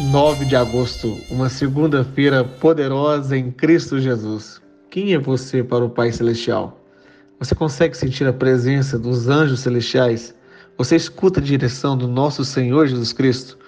Nove de agosto, uma segunda-feira poderosa em Cristo Jesus. Quem é você para o Pai Celestial? Você consegue sentir a presença dos anjos celestiais? Você escuta a direção do nosso Senhor Jesus Cristo?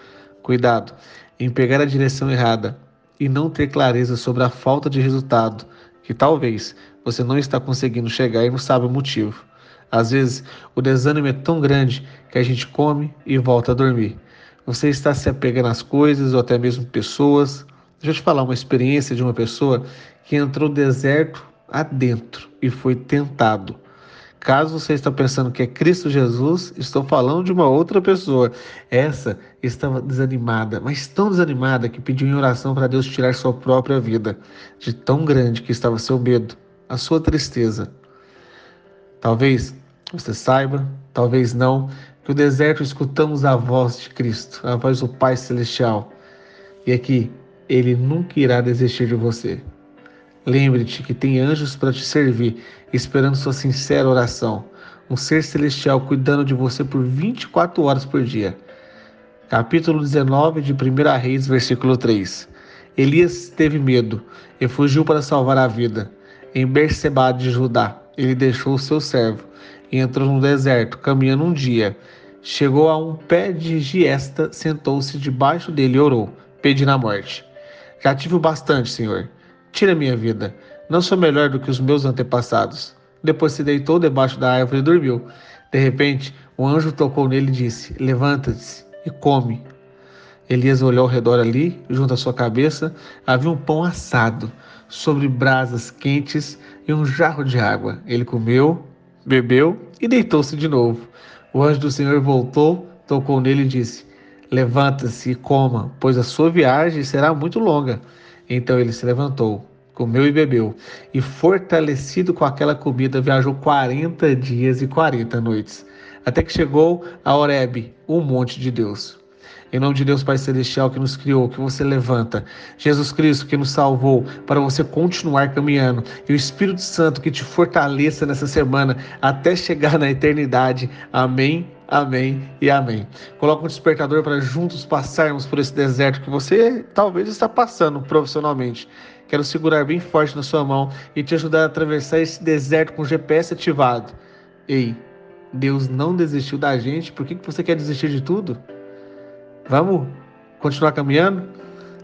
Cuidado em pegar a direção errada e não ter clareza sobre a falta de resultado que talvez você não está conseguindo chegar e não sabe o motivo. Às vezes, o desânimo é tão grande que a gente come e volta a dormir. Você está se apegando às coisas ou até mesmo pessoas. Deixa eu te falar uma experiência de uma pessoa que entrou deserto adentro e foi tentado. Caso você está pensando que é Cristo Jesus, estou falando de uma outra pessoa. Essa estava desanimada, mas tão desanimada que pediu em oração para Deus tirar sua própria vida, de tão grande que estava seu medo, a sua tristeza. Talvez você saiba, talvez não, no deserto escutamos a voz de Cristo, a voz do Pai Celestial, e aqui Ele nunca irá desistir de você. Lembre-te que tem anjos para te servir, esperando sua sincera oração. Um ser celestial cuidando de você por 24 horas por dia. Capítulo 19 de 1 Reis, versículo 3. Elias teve medo e fugiu para salvar a vida. Em Berseba de Judá, ele deixou o seu servo e entrou no deserto, caminhando um dia. Chegou a um pé de giesta, sentou-se debaixo dele e orou, pedindo a morte. Já tive o bastante, Senhor Tira minha vida. Não sou melhor do que os meus antepassados. Depois se deitou debaixo da árvore e dormiu. De repente, o anjo tocou nele e disse: Levanta-te e come. Elias olhou ao redor ali, junto à sua cabeça, havia um pão assado, sobre brasas quentes e um jarro de água. Ele comeu, bebeu e deitou-se de novo. O anjo do Senhor voltou, tocou nele e disse: Levanta-se e coma, pois a sua viagem será muito longa. Então ele se levantou, comeu e bebeu, e fortalecido com aquela comida, viajou 40 dias e 40 noites, até que chegou a Horebe, o monte de Deus. Em nome de Deus Pai Celestial que nos criou, que você levanta, Jesus Cristo que nos salvou, para você continuar caminhando, e o Espírito Santo que te fortaleça nessa semana até chegar na eternidade. Amém Amém e amém. Coloca um despertador para juntos passarmos por esse deserto que você talvez está passando profissionalmente. Quero segurar bem forte na sua mão e te ajudar a atravessar esse deserto com o GPS ativado. Ei, Deus não desistiu da gente, por que você quer desistir de tudo? Vamos continuar caminhando?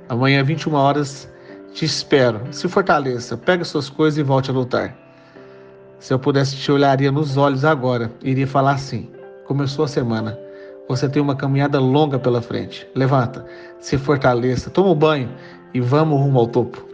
Amanhã, 21 horas, te espero. Se fortaleça, pega suas coisas e volte a lutar. Se eu pudesse te olharia nos olhos agora, iria falar assim: Começou a semana. Você tem uma caminhada longa pela frente. Levanta, se fortaleça, toma um banho e vamos rumo ao topo.